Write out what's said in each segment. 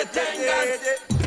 é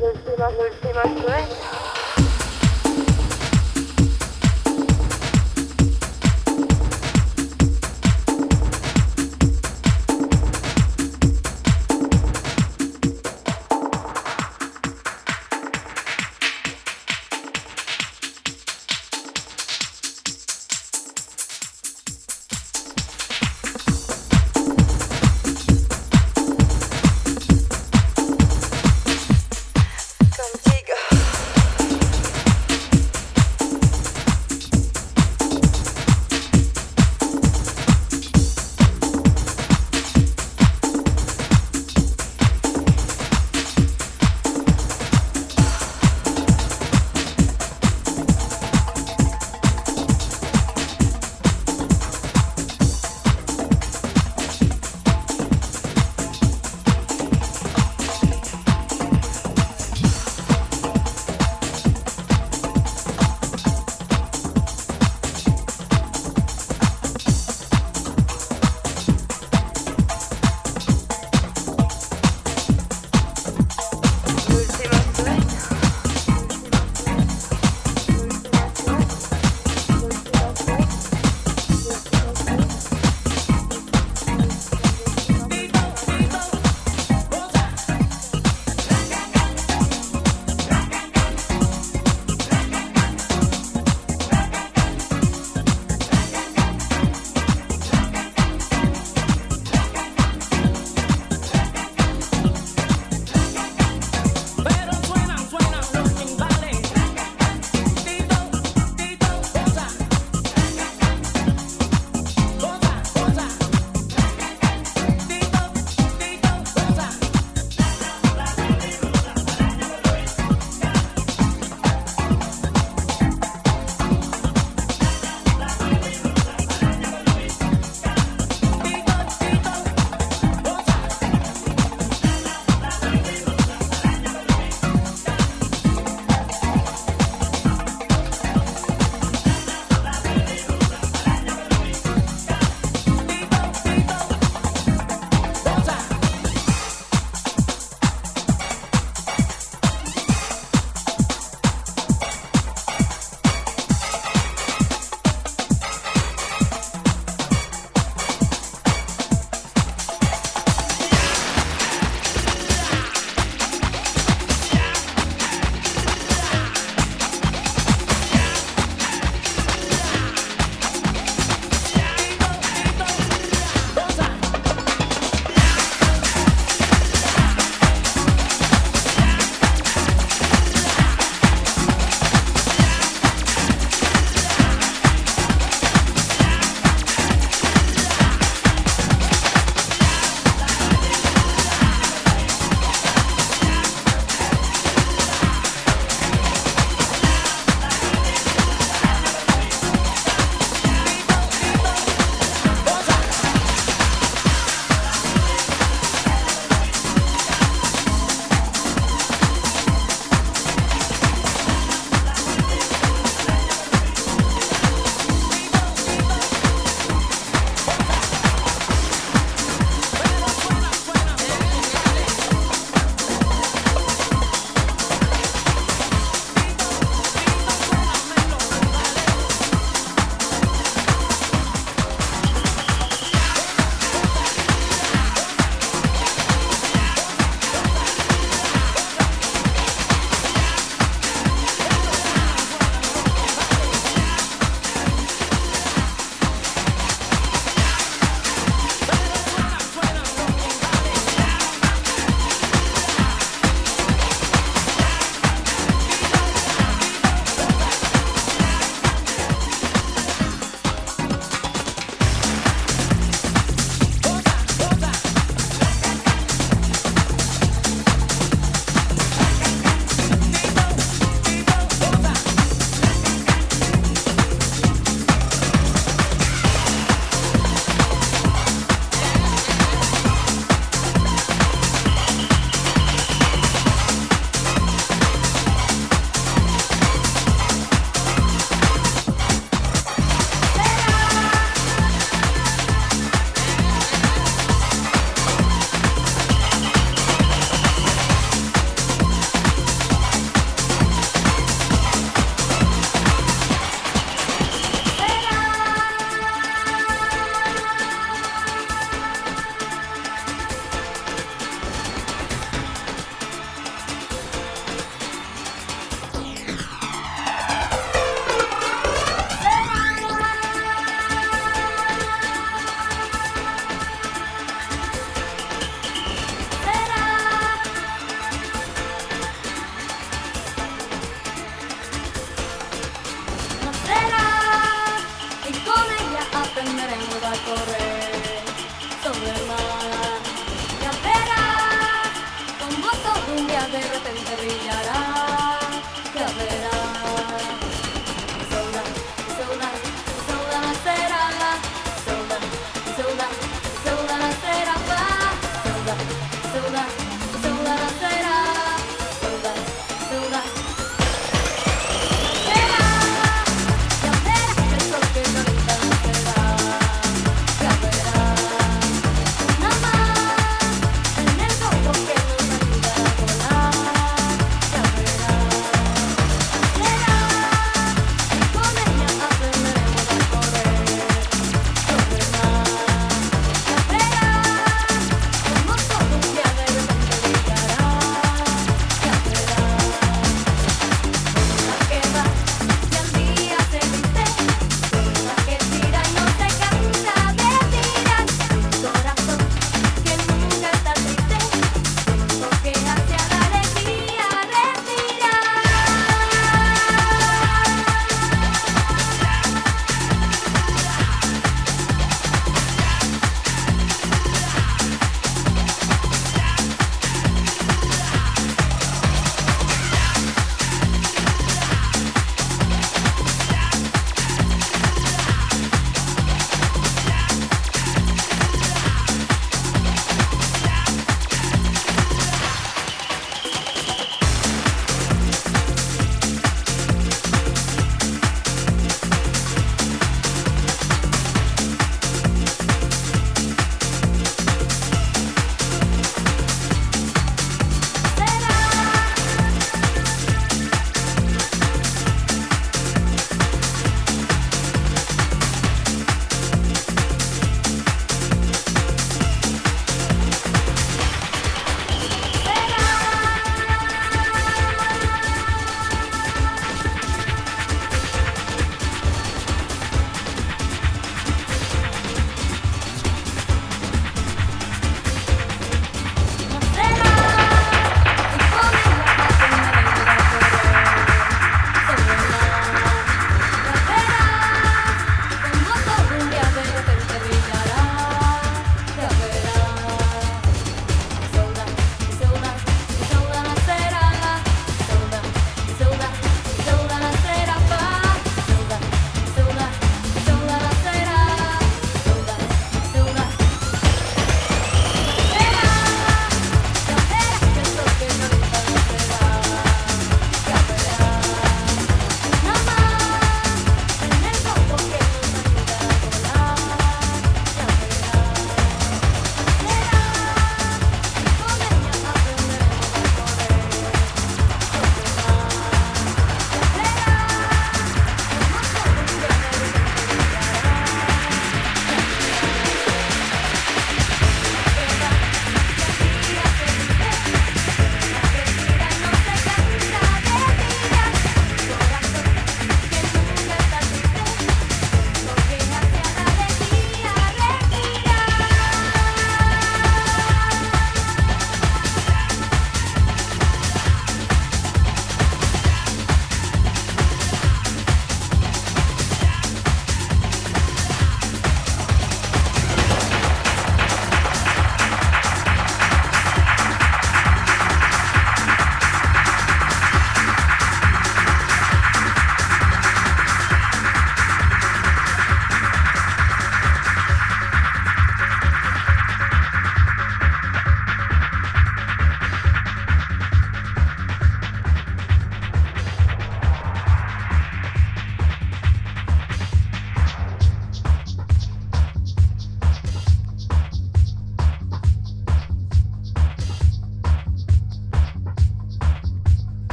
zuen, zuen, zuen, zuen, zuen, zuen, zuen,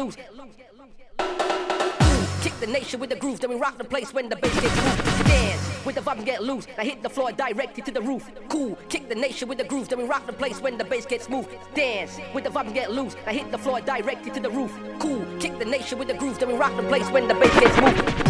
loose. Kick the nation with the groove, then we rock the place when the bass gets moved. Dance with the vibe and get loose. I hit the floor directly to the roof. Cool, kick the nation with the groove, then we rock the place when the bass gets moved. Dance with the vibe and get loose. I hit the floor directly to the roof. Cool, kick the nation with the groove, then we rock the place when the bass gets moved.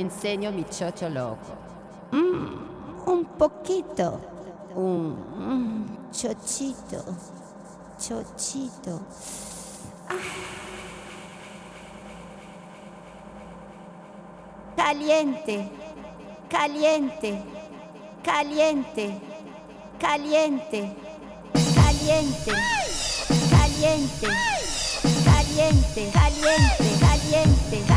Enseño mi chocho loco. Mm, un poquito. Un mm, chochito. Chochito. Ah. Caliente. Caliente. Caliente. Caliente. Caliente. Caliente. Caliente. Caliente. Caliente.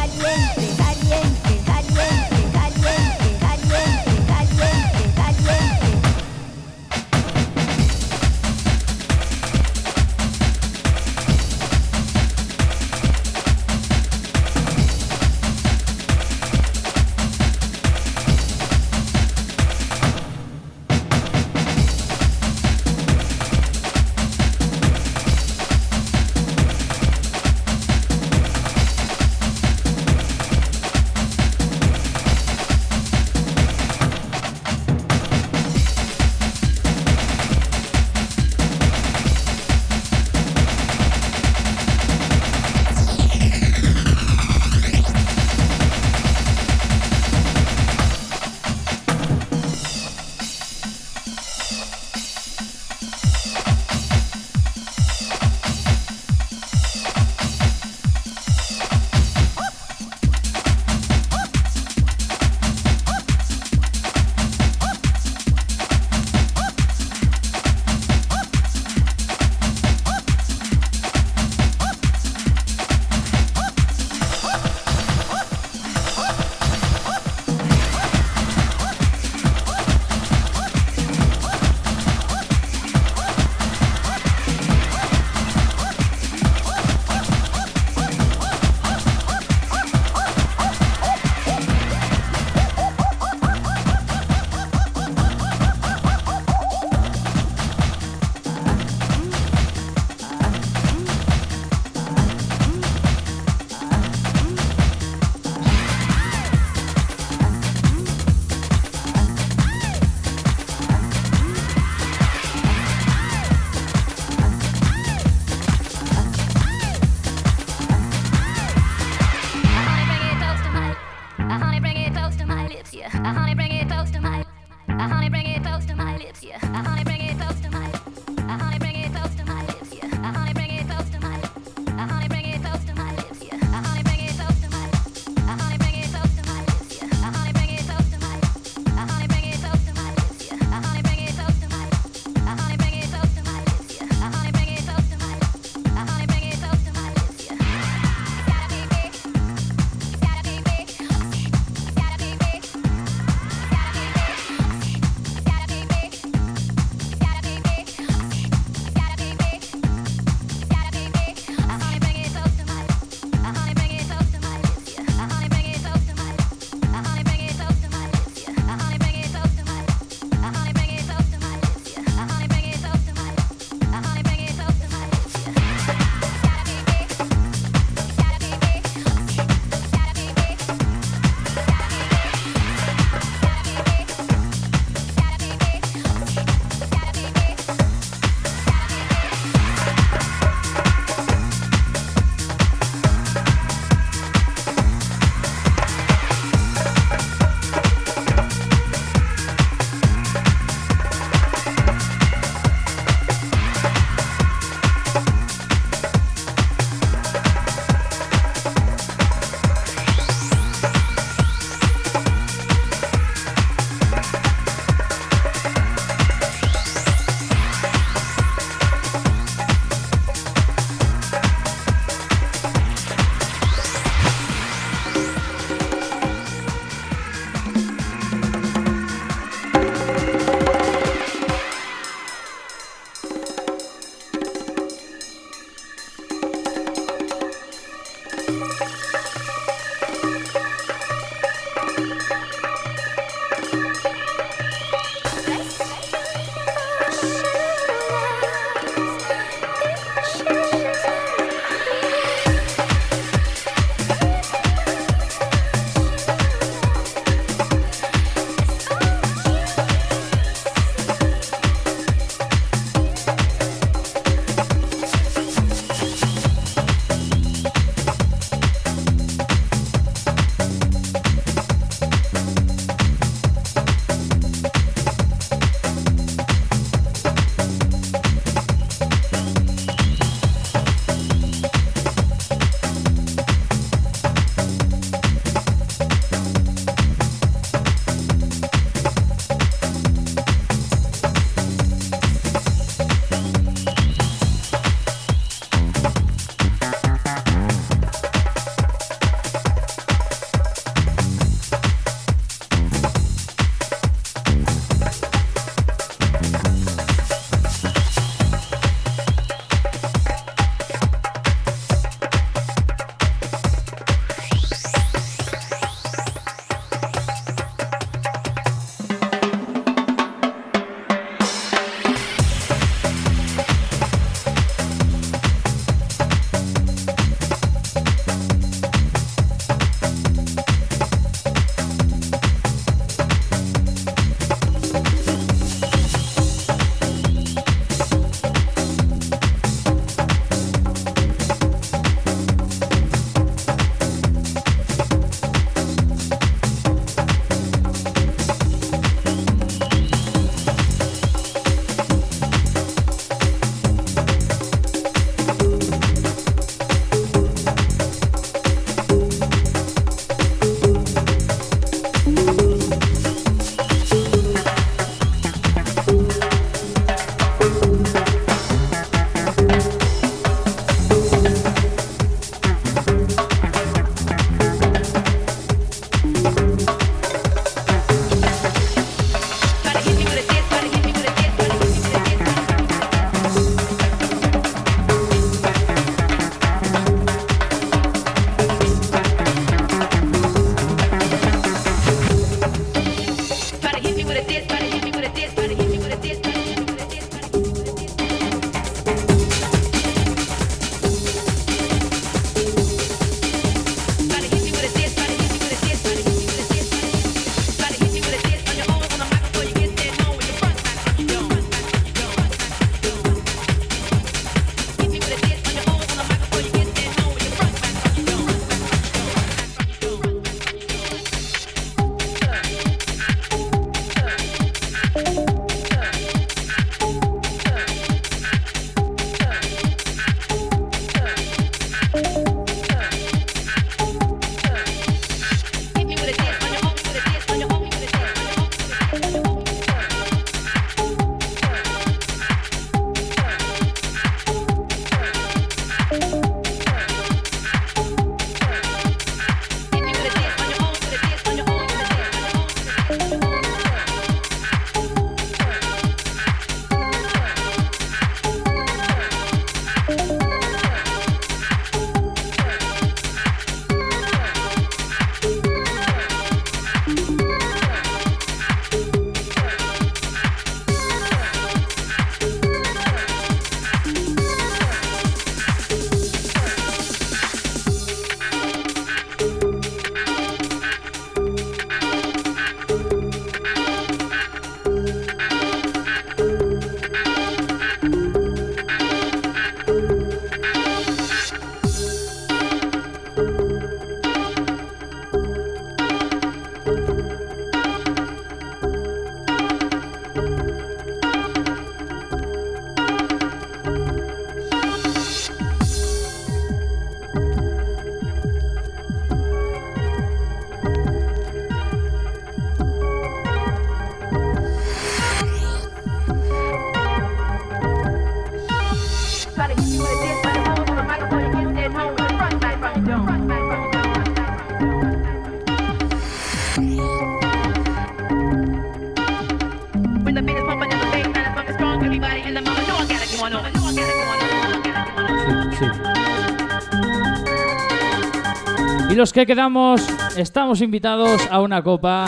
Y los que quedamos estamos invitados a una copa,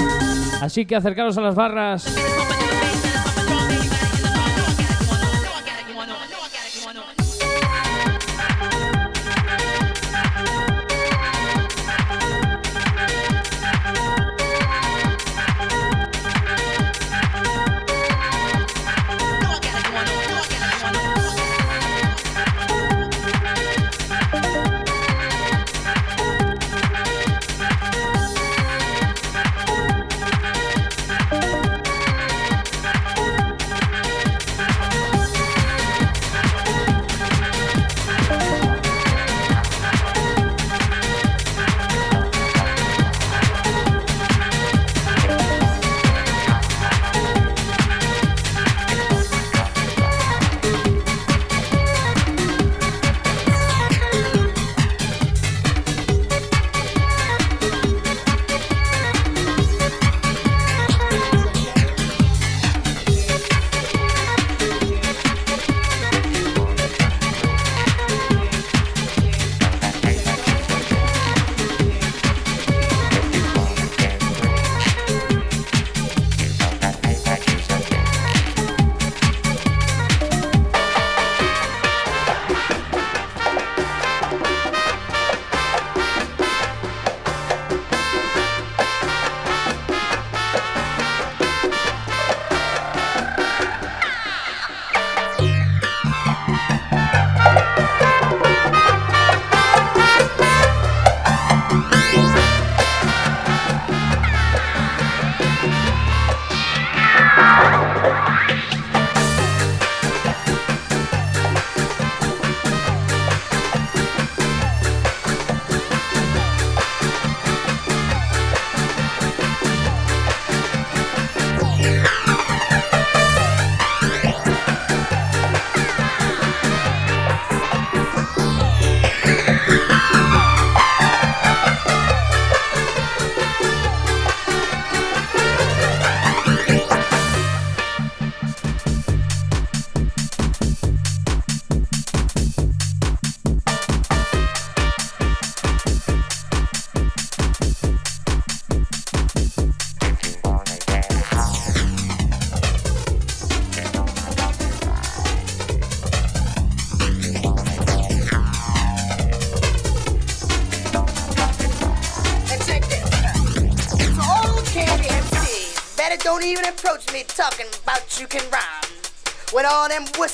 así que acercaros a las barras.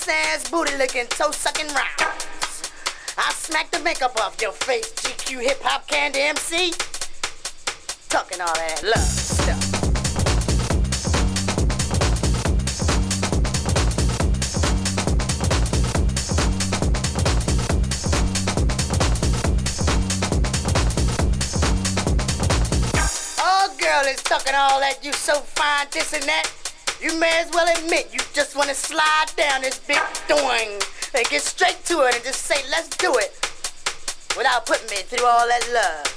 Ass booty licking, toe sucking rhymes. I smack the makeup off your face, GQ hip hop candy MC. Talking all that love stuff. Oh, girl is talking all that you so fine, this and that. You may as well admit you just wanna slide down this big doing and get straight to it and just say, let's do it. Without putting me through all that love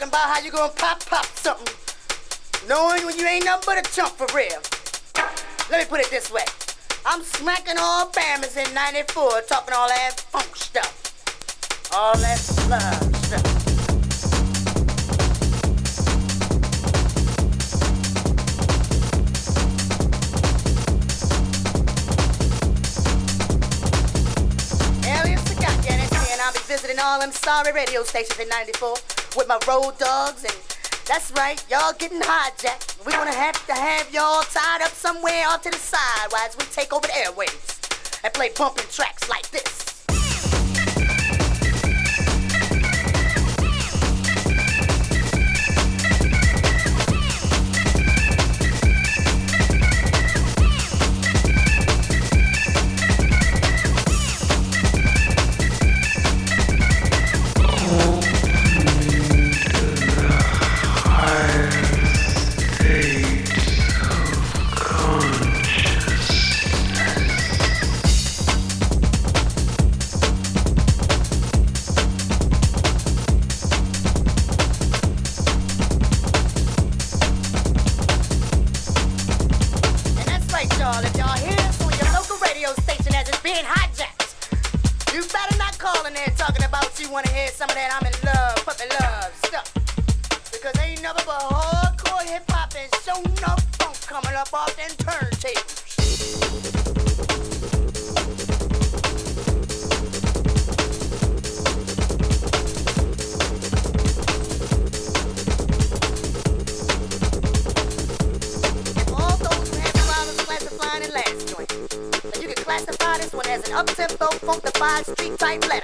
talking about how you gonna pop pop something. Knowing when you ain't nothing but a chump for real. Let me put it this way. I'm smacking all Bammers in 94 talking all that funk stuff. All that love stuff. I'll be visiting all them sorry radio stations in 94 with my road dogs and that's right, y'all getting hijacked. We're gonna have to have y'all tied up somewhere off to the side while we take over the airwaves and play bumping tracks like this. Up off them turntables. All those who have problems classifying in last joint, you can classify this one as an up-tempo, funkified, street-type letter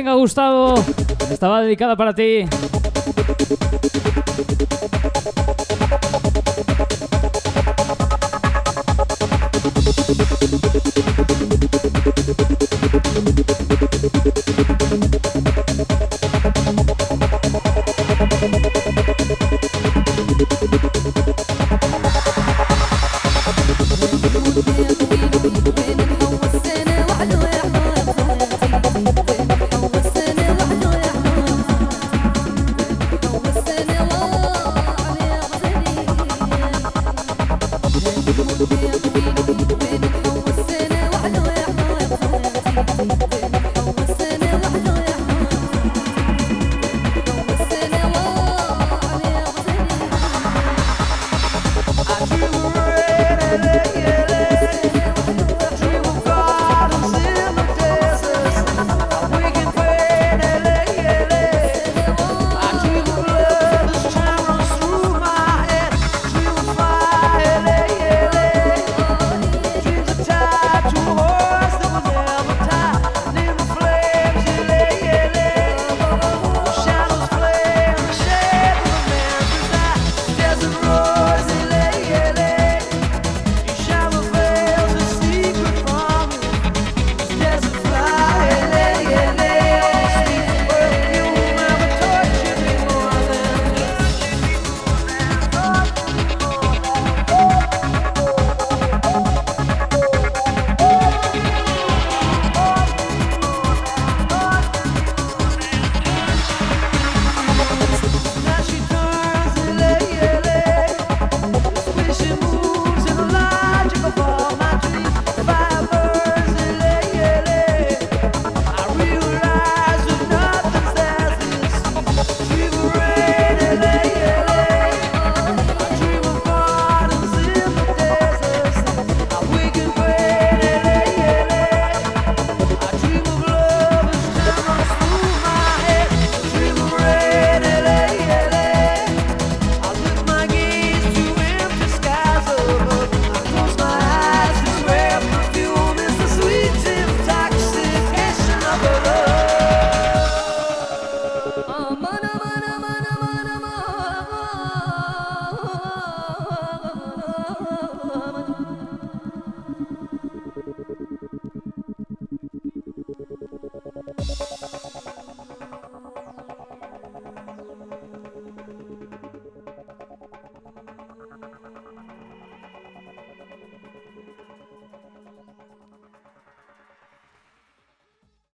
Venga, Gustavo, estaba dedicada para ti.